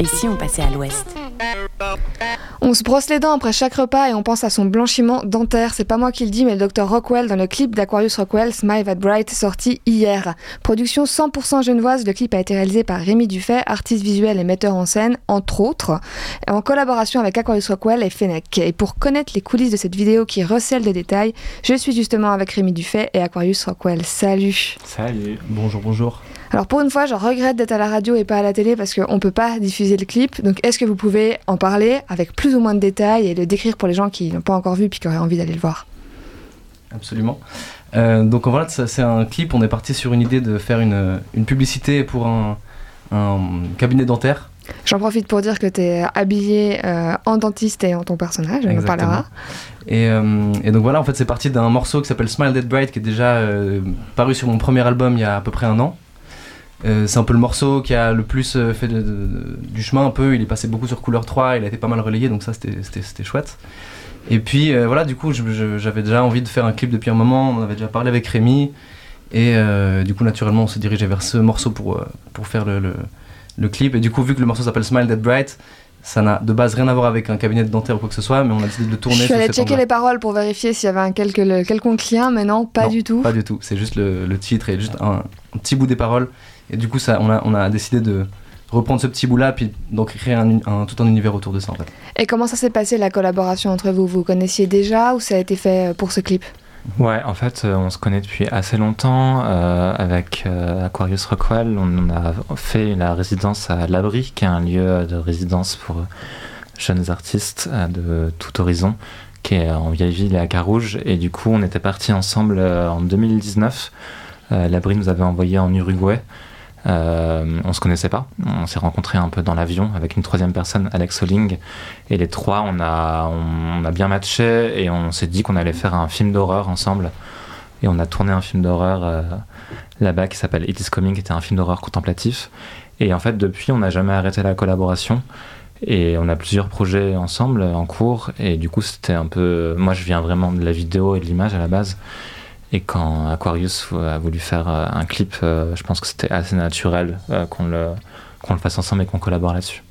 Et si on passait à l'ouest On se brosse les dents après chaque repas et on pense à son blanchiment dentaire. C'est pas moi qui le dis, mais le Dr Rockwell dans le clip d'Aquarius Rockwell, Smile That Bright, sorti hier. Production 100% genevoise, le clip a été réalisé par Rémi Dufay, artiste visuel et metteur en scène, entre autres, en collaboration avec Aquarius Rockwell et Fennec. Et pour connaître les coulisses de cette vidéo qui recèle des détails, je suis justement avec Rémi Dufay et Aquarius Rockwell. Salut Salut Bonjour, bonjour alors pour une fois, je regrette d'être à la radio et pas à la télé parce qu'on ne peut pas diffuser le clip. Donc est-ce que vous pouvez en parler avec plus ou moins de détails et le décrire pour les gens qui n'ont pas encore vu puis qui auraient envie d'aller le voir? Absolument. Euh, donc voilà, c'est un clip, on est parti sur une idée de faire une, publicité pour un, cabinet dentaire. J'en profite pour dire que tu es habillé euh, en dentiste et en ton personnage, on en parlera. Et, euh, et, donc voilà, en fait c'est parti d'un morceau qui s'appelle Smile Dead Bright qui est déjà paru sur mon premier album il y a à peu près un an. Euh, c'est un peu le morceau qui a le plus euh, fait du chemin un peu. Il est passé beaucoup sur couleur 3, il a été pas mal relayé, donc ça c'était chouette. Et puis euh, voilà, du coup j'avais déjà envie de faire un clip depuis un moment, on avait déjà parlé avec Rémi, et du coup naturellement on s'est dirigé vers ce morceau pour, pour faire le, le, clip. Et du coup vu que le morceau s'appelle Smile Dead Bright, ça n'a de base rien à voir avec un cabinet de dentaire ou quoi que ce soit, mais on a décidé de tourner. Je suis allée checker les paroles pour vérifier s'il y avait un quelconque lien, mais non, pas du tout. Pas du tout, c'est juste le, titre et juste un, un, petit bout des paroles. Et du coup, ça, on, a, on a décidé de reprendre ce petit bout-là, puis donc créer un, tout un univers autour de ça en fait. Et comment ça s'est passé la collaboration entre vous? Vous connaissiez déjà ou ça a été fait euh, pour ce clip? Ouais, en fait, euh, on se connaît depuis assez longtemps. Euh, avec Aquarius Rockwell, on a fait la résidence à l'Abri, qui est un lieu de résidence pour jeunes artistes de tout horizon, qui est en vieille ville et à Carouge. Et du coup, on était partis ensemble en 2019. L'Abri nous avait envoyé en Uruguay. Euh, on se connaissait pas. On s'est rencontrés un peu dans l'avion avec une troisième personne, Alex Oling. Et les trois, on a, on, a bien matché et on s'est dit qu'on allait faire un film d'horreur ensemble. Et on a tourné un film d'horreur euh, là-bas qui s'appelle It is Coming, qui était un film d'horreur contemplatif. Et en fait, depuis, on n'a jamais arrêté la collaboration. Et on a plusieurs projets ensemble en cours. Et du coup, c'était un peu. Moi, je viens vraiment de la vidéo et de l'image à la base. Et quand Aquarius a voulu faire euh, un clip, euh, je pense que c'était assez naturel euh, qu'on le, qu'on le fasse ensemble et qu'on collabore là-dessus.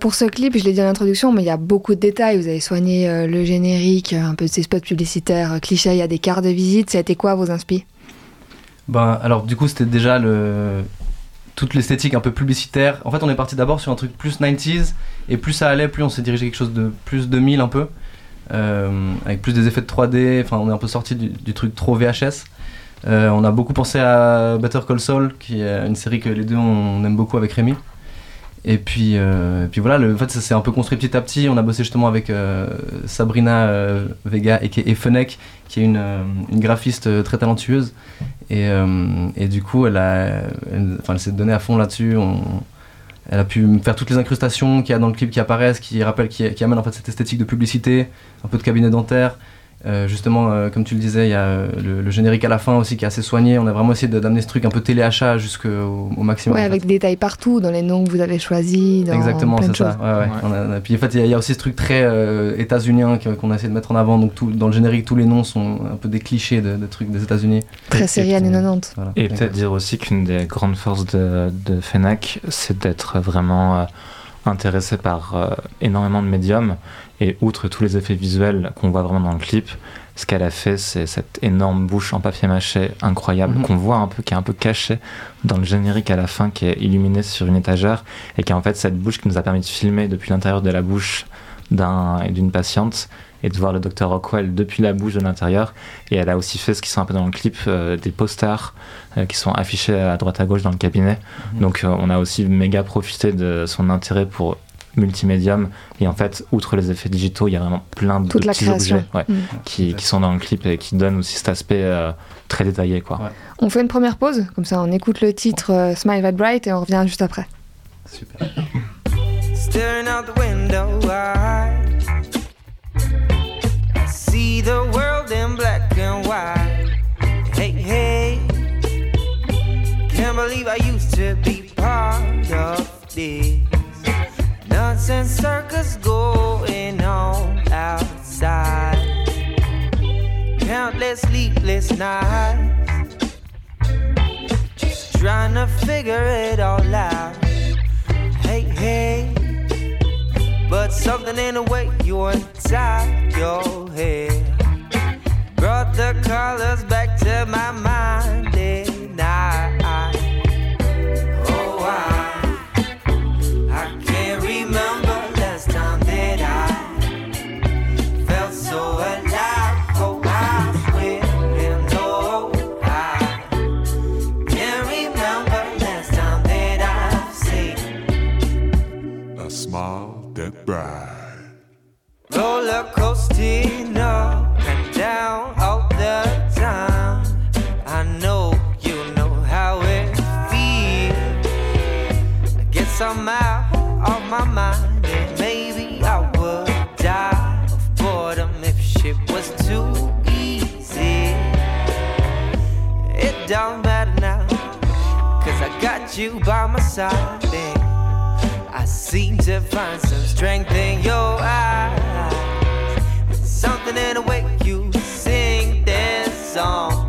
pour ce clip, je l'ai dit en introduction, mais il y a beaucoup de détails. Vous avez soigné le générique, un peu de ces spots publicitaires clichés, il y a des cartes de visite. Ça a été quoi vos inspi ben, Alors, du coup, c'était déjà le... toute l'esthétique un peu publicitaire. En fait, on est parti d'abord sur un truc plus 90s, et plus ça allait, plus on s'est dirigé quelque chose de plus 2000 un peu. Euh, avec plus des effets de 3D. Enfin, on est un peu sorti du, truc trop VHS. Euh, on a beaucoup pensé à Better Call Saul, qui est une série que les deux on aime beaucoup avec Rémi. Et puis, euh, puis voilà, le, en fait, ça s'est un peu construit petit à petit. On a bossé justement avec Sabrina Vega et, Fenech, qui est une, graphiste très talentueuse. Et, du coup, elle, elle, s'est donnée à fond là-dessus. Elle a pu faire toutes les incrustations qu'il y a dans le clip qui apparaissent, qui rappellent, qui, qui amènent en fait cette esthétique de publicité, un peu de cabinet dentaire. Euh, justement, euh, comme tu le disais, il y a euh, le, générique à la fin aussi qui est assez soigné. On a vraiment essayé d'amener ce truc un peu téléachat jusqu'au au maximum. Ouais, avec des détails partout dans les noms que vous avez choisis. Exactement, c'est ça. Ouais, puis en fait, il y, a aussi ce truc très états-unien qu'on a essayé de mettre en avant. Donc tout, dans le générique, tous les noms sont un peu des clichés de, trucs des États-Unis. Très série années 90. Et peut-être dire aussi qu'une des grandes forces de, de FENAC, c'est d'être vraiment intéressé par énormément de médiums et outre tous les effets visuels qu'on voit vraiment dans le clip, ce qu'elle a fait, c'est cette énorme bouche en papier mâché incroyable mhm. qu'on voit un peu, qui est un peu cachée dans le générique à la fin, qui est illuminée sur une étagère, et qui est en fait cette bouche qui nous a permis de filmer depuis l'intérieur de la bouche d'un et d'une patiente et de voir le docteur Rockwell depuis la bouche de l'intérieur. Et elle a aussi fait ce qui sont un peu dans le clip, euh, des posters euh, qui sont affichés à droite à gauche dans le cabinet. Mhm. Donc euh, on a aussi méga profité de son intérêt pour multimédium. Et en fait, outre les effets digitaux, il y a vraiment plein de petits objets mm. qui, qui, sont dans le clip et qui donnent aussi cet aspect euh, très détaillé. Quoi. On fait une première pause, comme ça on écoute le titre euh, Smile That Bright et on revient juste après. Super. The world in black and white. Hey, hey, can't believe I used to be part of this. Nonsense circus going on outside. Countless sleepless nights. Just trying to figure it all out. Hey, hey. But something in the way you untie your hair. The colors back to my mind. And I, oh, I, I can't remember last time that I felt so alive. Oh, I swear, and no, I can't remember last time that I've seen A smile that bright. roller coasting you by my side. And I seem to find some strength in your eyes. Something in the way you sing this song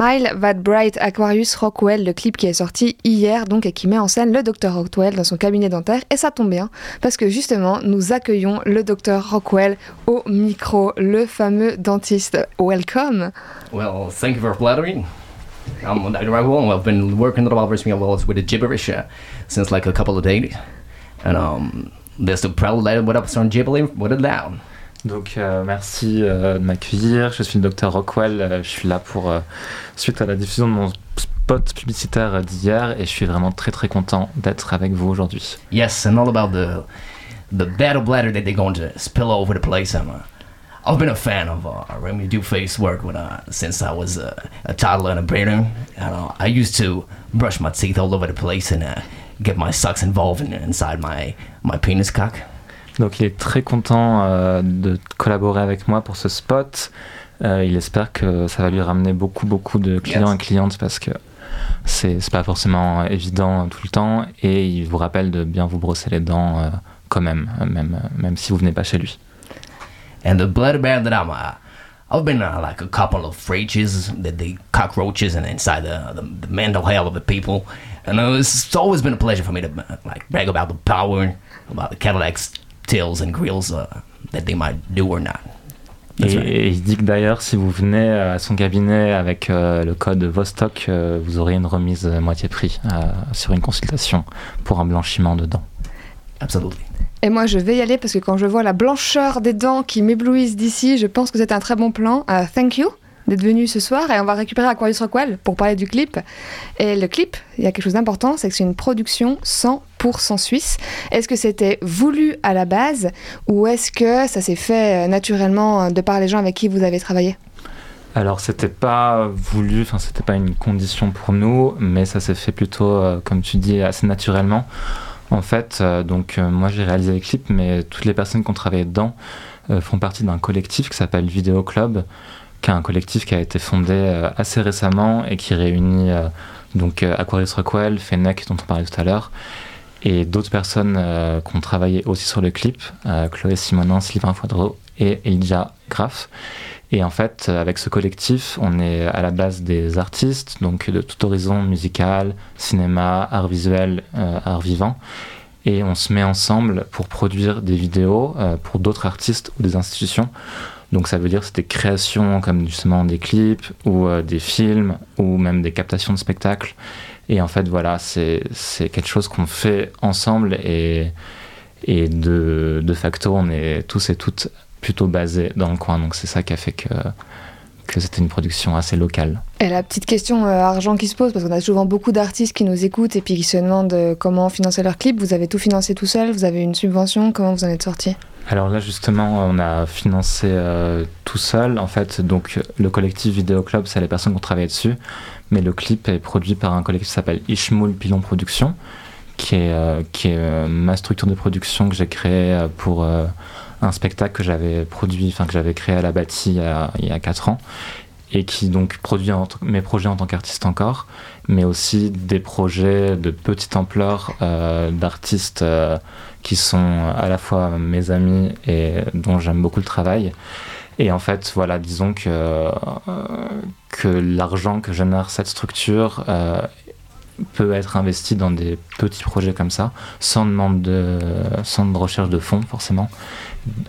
Smile That Bright Aquarius Rockwell, le clip qui est sorti hier donc et qui met en scène le docteur Rockwell dans son cabinet dentaire. Et ça tombe bien parce que justement nous accueillons le docteur Rockwell au micro, le fameux dentiste. Welcome. Well, thank you for flattering. I'm Dr. Rockwell. I've been working at the Barbers Wells with the gibberish uh, since like a couple of days. And um, there's the problem what up on gibbering, what it down. Donc euh, merci euh, de m'accueillir. Je suis le docteur Rockwell. Euh, je suis là pour euh, suite à la diffusion de mon spot publicitaire d'hier et je suis vraiment très très content d'être avec vous aujourd'hui. Yes, and all about the the battle bladder that they're going to spill all over the place. I'm, uh, I've been a fan of uh, Remy Duface work when, uh, since I was uh, a toddler and a. And, uh, I used to brush my teeth all over the place and uh, get my sucks involved in, inside my, my penis cock. Donc il est très content euh, de collaborer avec moi pour ce spot. Euh, il espère que ça va lui ramener beaucoup beaucoup de clients Yes. et clientes parce que c'est pas forcément évident tout le temps et il vous rappelle de bien vous brosser les dents euh, quand même, même, même si vous venez pas chez lui. And the blood I'm, uh, I've been uh, like a couple of fridges, the, the cockroaches, and inside the, the the mental hell of the people. And it's, it's always been a pleasure for me to uh, like brag about the power, about the Cadillacs, tills, and grills uh, that they might do or not. That's Et, right. et il dit que d'ailleurs, si vous venez à son cabinet avec euh, le code Vostok, euh, vous aurez une remise euh, moitié prix euh, sur une consultation pour un blanchiment de dents. Absolutely. Et moi, je vais y aller parce que quand je vois la blancheur des dents qui m'éblouissent d'ici, je pense que c'est un très bon plan. Euh, thank you d'être venu ce soir et on va récupérer Aquarius Rockwell pour parler du clip. Et le clip, il y a quelque chose d'important, c'est que c'est une production 100% suisse. Est-ce que c'était voulu à la base ou est-ce que ça s'est fait euh, naturellement euh, de par les gens avec qui vous avez travaillé? Alors, c'était pas voulu, enfin, c'était pas une condition pour nous, mais ça s'est fait plutôt, euh, comme tu dis, assez naturellement. En fait, donc, moi j'ai réalisé les clips, mais toutes les personnes qui ont travaillé dedans font partie d'un collectif qui s'appelle Vidéo Club, qui est un collectif qui a été fondé assez récemment et qui réunit donc Aquarius Rockwell, Fennec, dont on parlait tout à l'heure, et d'autres personnes euh, qui ont travaillé aussi sur le clip, euh, Chloé Simonin, Sylvain Foidreau et Elijah Graff. Et en fait, avec ce collectif, on est à la base des artistes, donc de tout horizon musical, cinéma, art visuel, euh, art vivant. Et on se met ensemble pour produire des vidéos euh, pour d'autres artistes ou des institutions. Donc ça veut dire c'est des créations comme justement des clips ou euh, des films ou même des captations de spectacles. Et en fait voilà, c'est quelque chose qu'on fait ensemble et, de, facto on est tous et toutes plutôt basés dans le coin. Donc c'est ça qui a fait que, c'était une production assez locale. Et la petite question euh, argent qui se pose, parce qu'on a souvent beaucoup d'artistes qui nous écoutent et puis qui se demandent euh, comment financer leur clip. Vous avez tout financé tout seul Vous avez une subvention Comment vous en êtes sorti? Alors là justement, on a financé euh, tout seul. En fait, donc le collectif Vidéo Club, c'est les personnes qui ont travaillé dessus. Mais le clip est produit par un collectif qui s'appelle Ishmoul Pilon Productions, qui est, euh, euh, ma structure de production que j'ai créée pour un spectacle que j'avais produit, enfin que j'avais créé à la bâtie il y a, il y a 4 ans. Et qui donc produit mes projets en tant qu'artiste encore, mais aussi des projets de petite ampleur euh, d'artistes euh, qui sont à la fois mes amis et dont j'aime beaucoup le travail. Et en fait, voilà, disons que, euh, que l'argent que génère cette structure peut être investi dans des petits projets comme ça, sans demande de, sans recherche de fonds forcément.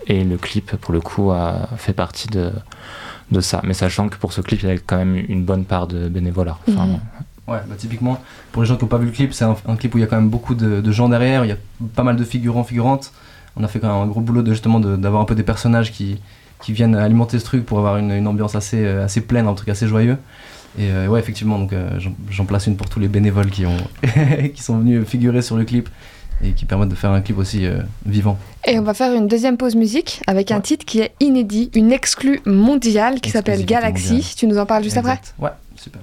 Et le clip, pour le coup, a fait partie de, de ça. Mais sachant que pour ce clip, il y a quand même une bonne part de bénévolat. Enfin, Mhm. Ouais, bah typiquement, pour les gens qui n'ont pas vu le clip, c'est un, un clip où il y a quand même beaucoup de, de gens derrière, il y a pas mal de figurants, figurantes. On a fait quand même un gros boulot de justement de- d'avoir un peu des personnages qui, qui viennent alimenter ce truc pour avoir une, une ambiance assez, euh, assez pleine, un truc assez joyeux. Et euh, ouais, effectivement, donc euh, j'en- j'en place une pour tous les bénévoles qui, ont qui sont venus figurer sur le clip et qui permettent de faire un clip aussi euh, vivant. Et on va faire une deuxième pause musique avec un titre qui est inédit, une exclue mondiale qui s'appelle Galaxy. mondiale. Tu nous en parles juste après. Ouais, super.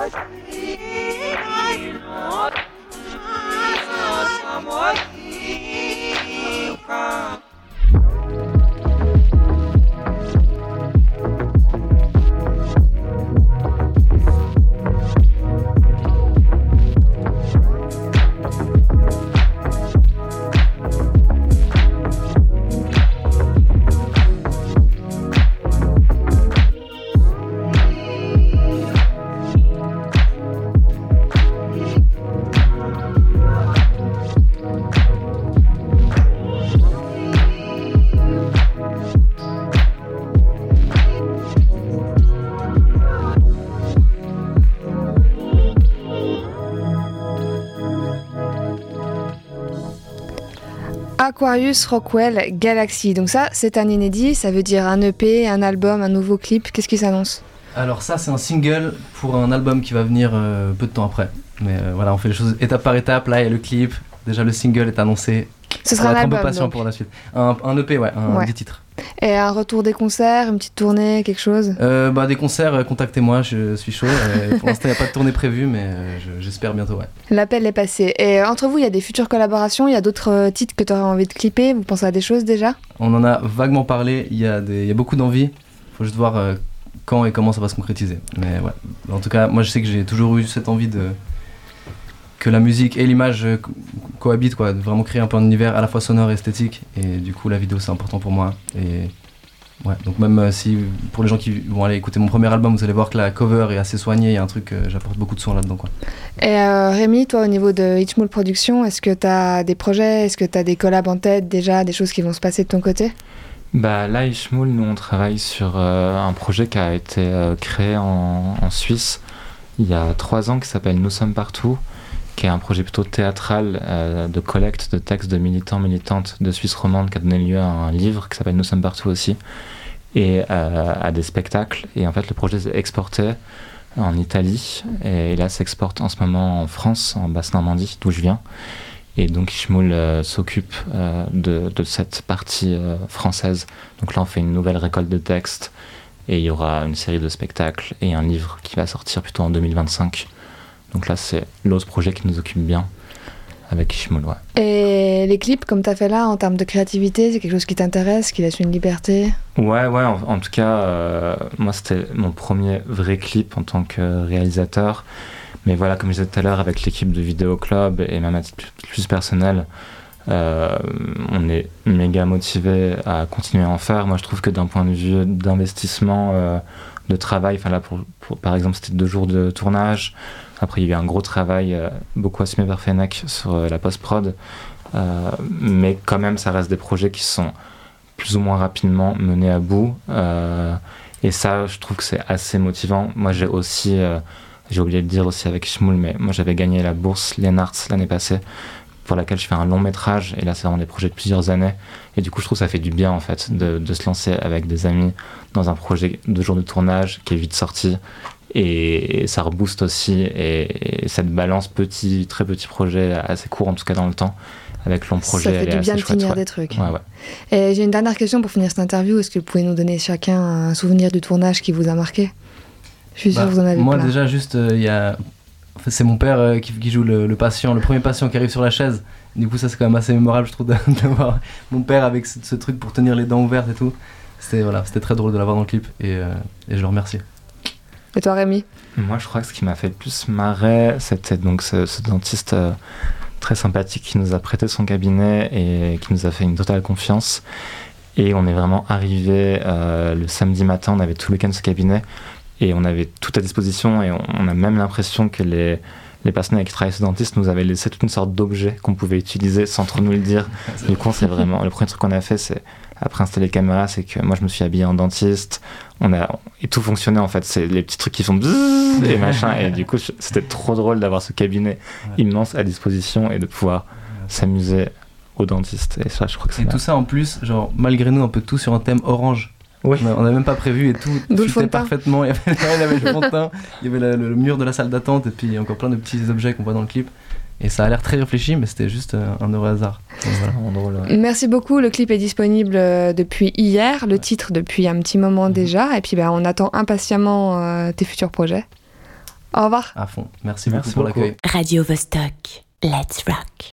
What? Aquarius Rockwell Galaxy. Donc ça, c'est un inédit, ça veut dire un EP, un album, un nouveau clip. Qu'est-ce qui s'annonce? Alors ça c'est un single pour un album qui va venir euh, peu de temps après. Mais euh, voilà, on fait les choses étape par étape. Là il y a le clip, déjà le single est annoncé. Ce On sera un peu patient donc. pour la suite. Un, un EP, ouais, un Ouais. 10 titres. Et un retour des concerts, une petite tournée, quelque chose? Euh, bah, des concerts, euh, contactez-moi, je suis chaud. Euh, pour l'instant il n'y a pas de tournée prévue, mais je- j'espère bientôt, ouais. L'appel est passé. Et entre vous, il y a des futures collaborations, il y a d'autres titres que tu aurais envie de clipper? Vous pensez à des choses déjà? On en a vaguement parlé, il y, a des- il y a beaucoup d'envie. faut juste voir quand et comment ça va se concrétiser. Mais ouais, en tout cas, moi je sais que j'ai toujours eu cette envie de que la musique et l'image euh, co- cohabitent, quoi, de vraiment créer un peu un univers à la fois sonore et esthétique. Et du coup, la vidéo c'est important pour moi. Et ouais, donc même euh, si pour les gens qui vont aller écouter mon premier album, vous allez voir que la cover est assez soignée, il y a un truc, euh, j'apporte beaucoup de son là-dedans, quoi. Et euh, Rémi, toi, au niveau de Hitchmool Productions, est-ce que tu as des projets? Est-ce que tu as des collabs en tête déjà Des choses qui vont se passer de ton côté? Bah, là, Ishmoul, nous, on travaille sur euh, un projet qui a été euh, créé en, en Suisse il y a trois ans qui s'appelle Nous sommes partout, qui est un projet plutôt théâtral euh, de collecte de textes de militants, militantes de Suisse romande qui a donné lieu à un livre qui s'appelle Nous sommes partout aussi, et euh, à des spectacles. Et en fait, le projet s'est exporté en Italie, et là, s'exporte en ce moment en France, en Basse-Normandie, d'où je viens. Et donc Ishmoul euh, s'occupe de, cette partie française. Donc là, on fait une nouvelle récolte de textes et il y aura une série de spectacles et un livre qui va sortir plutôt en 2025. Donc là, c'est l'autre projet qui nous occupe bien avec. Ouais. Et les clips, comme tu as fait là, en termes de créativité, c'est quelque chose qui t'intéresse, qui laisse une liberté? Ouais, ouais, en, en tout cas, euh, moi c'était mon premier vrai clip en tant que réalisateur. Mais voilà, comme je disais tout à l'heure, avec l'équipe de Vidéo Club et même à titre plus, plus personnel, euh, on est méga motivé à continuer à en faire. Moi je trouve que d'un point de vue d'investissement, euh, de travail, enfin là pour, pour- par exemple c'était deux jours de tournage. Après il y a eu un gros travail, euh, beaucoup assumé par Fennec sur euh, la post-prod. Euh, mais quand même ça reste des projets qui sont plus ou moins rapidement menés à bout. Et ça, je trouve que c'est assez motivant. Moi, j'ai aussi, j'ai oublié de dire aussi avec Shmoul, mais moi, j'avais gagné la bourse Lennarts l'année passée, pour laquelle je fais un long métrage. Et là, c'est vraiment des projets de plusieurs années. Et du coup, je trouve que ça fait du bien, en fait, de se lancer avec des amis dans un projet de jour de tournage qui est vite sorti. Et, ça rebooste aussi. Et, et cette balance petit, très petit projet, assez court en tout cas dans le temps, avec long projet, Ça fait du bien de finir ouais. des trucs. Ouais, ouais. Et j'ai une dernière question pour finir cette interview. Est-ce que vous pouvez nous donner chacun un souvenir du tournage qui vous a marqué? Je suis sûre Bah, que vous en avez Moi plein. déjà juste euh, il y a c'est mon père euh, qui, qui joue le, le patient, le premier patient qui arrive sur la chaise. Du coup ça c'est quand même assez mémorable je trouve de, de voir mon père avec ce, ce truc pour tenir les dents ouvertes et tout. C'était voilà, c'était très drôle de l'avoir dans le clip et, euh, et je le remercie. Et toi, Rémi? Moi, je crois que ce qui m'a fait le plus marrer, c'était donc ce, ce dentiste euh, très sympathique qui nous a prêté son cabinet et qui nous a fait une totale confiance. Et on est vraiment arrivé euh, le samedi matin, on avait tout le week-end ce cabinet et on avait tout à disposition et on, on a même l'impression que les, les personnes avec qui travaillent ce dentiste nous avaient laissé toute une sorte d'objet qu'on pouvait utiliser sans trop nous le dire. Du coup, c'est vraiment le premier truc qu'on a fait, c'est après installer les caméras, c'est que moi je me suis habillé en dentiste, on a et tout fonctionnait en fait, c'est les petits trucs qui font bzzz et machin et du coup c'était trop drôle d'avoir ce cabinet Ouais. immense à disposition et de pouvoir s'amuser au dentiste et ça je crois que c'est Et tout ça en plus, genre malgré nous un peu tout sur un thème orange. Oui. On a- n'avait même pas prévu et tout. Teint. parfaitement. Il y avait, il y avait le fond de teint, il y avait le, le mur de la salle d'attente et puis encore plein de petits objets qu'on voit dans le clip. Et ça a l'air très réfléchi, mais c'était juste euh, un heureux hasard. Donc voilà. vraiment drôle. ouais. Merci beaucoup. Le clip est disponible euh, depuis hier, le titre depuis un petit moment Mhm. déjà. Et puis bah, on attend impatiemment euh, tes futurs projets. Au revoir. À fond. Merci, Merci beaucoup pour l'accueil. Radio Vostok. Let's rock.